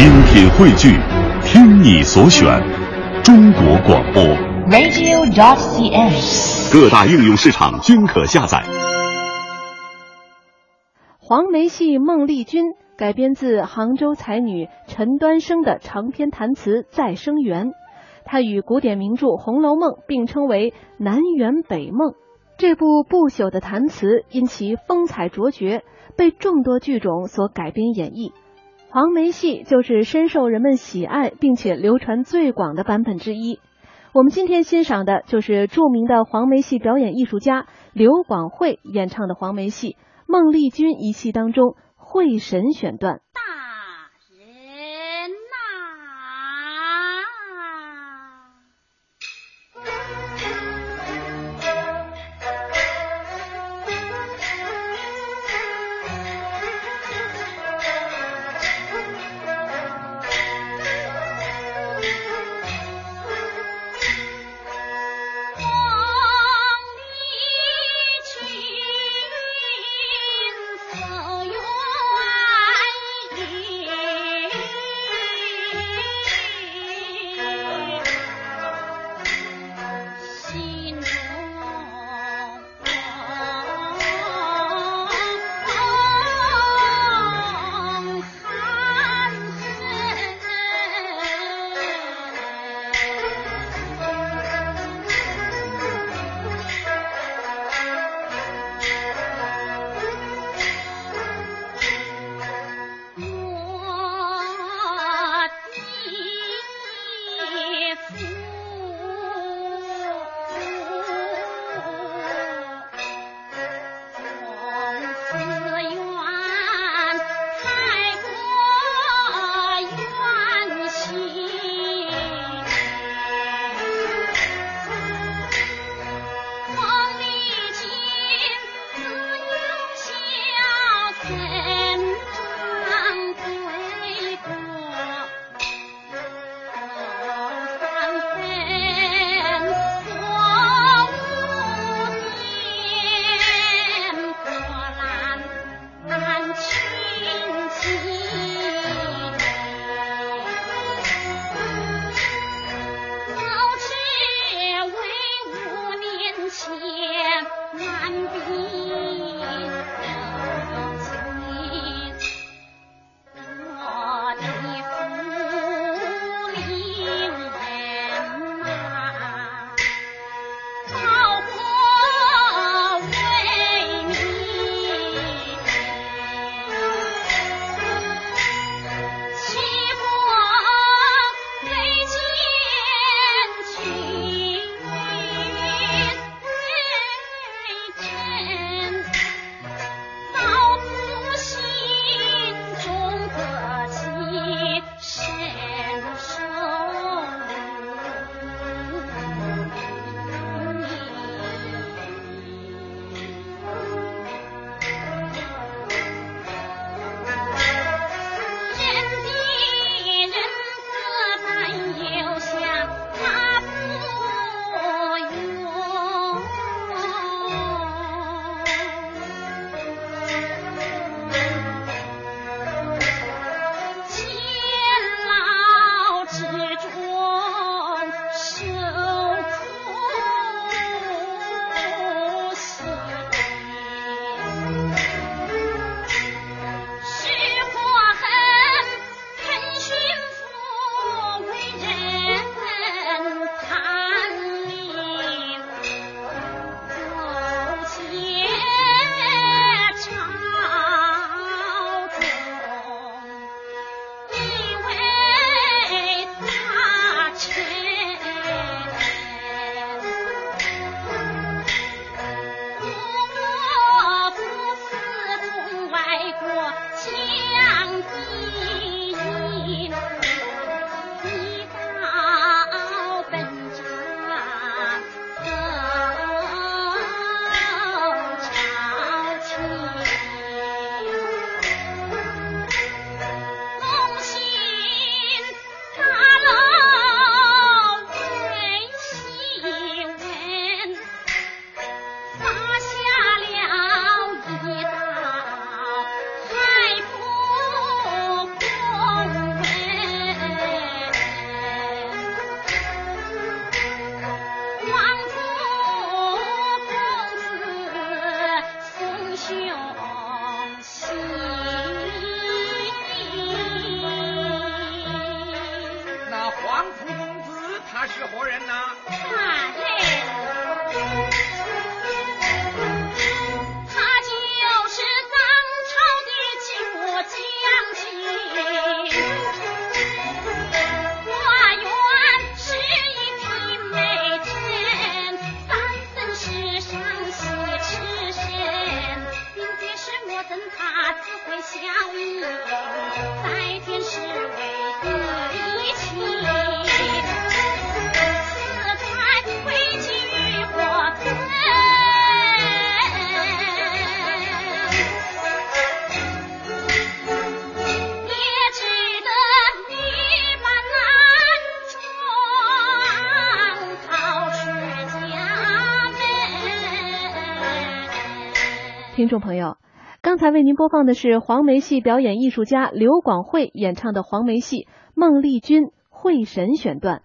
精品汇聚，听你所选，中国广播。radio.cn。各大应用市场均可下载。黄梅戏《孟丽君》改编自杭州才女陈端生的长篇弹词《再生缘》，它与古典名著《红楼梦》并称为南园北梦。这部不朽的弹词因其风采卓绝，被众多剧种所改编演绎。黄梅戏就是深受人们喜爱并且流传最广的版本之一。我们今天欣赏的就是著名的黄梅戏表演艺术家刘广慧演唱的黄梅戏《孟丽君》一戏当中会神选段。听众朋友，刚才为您播放的是黄梅戏表演艺术家刘广慧演唱的黄梅戏《孟丽君会神》选段。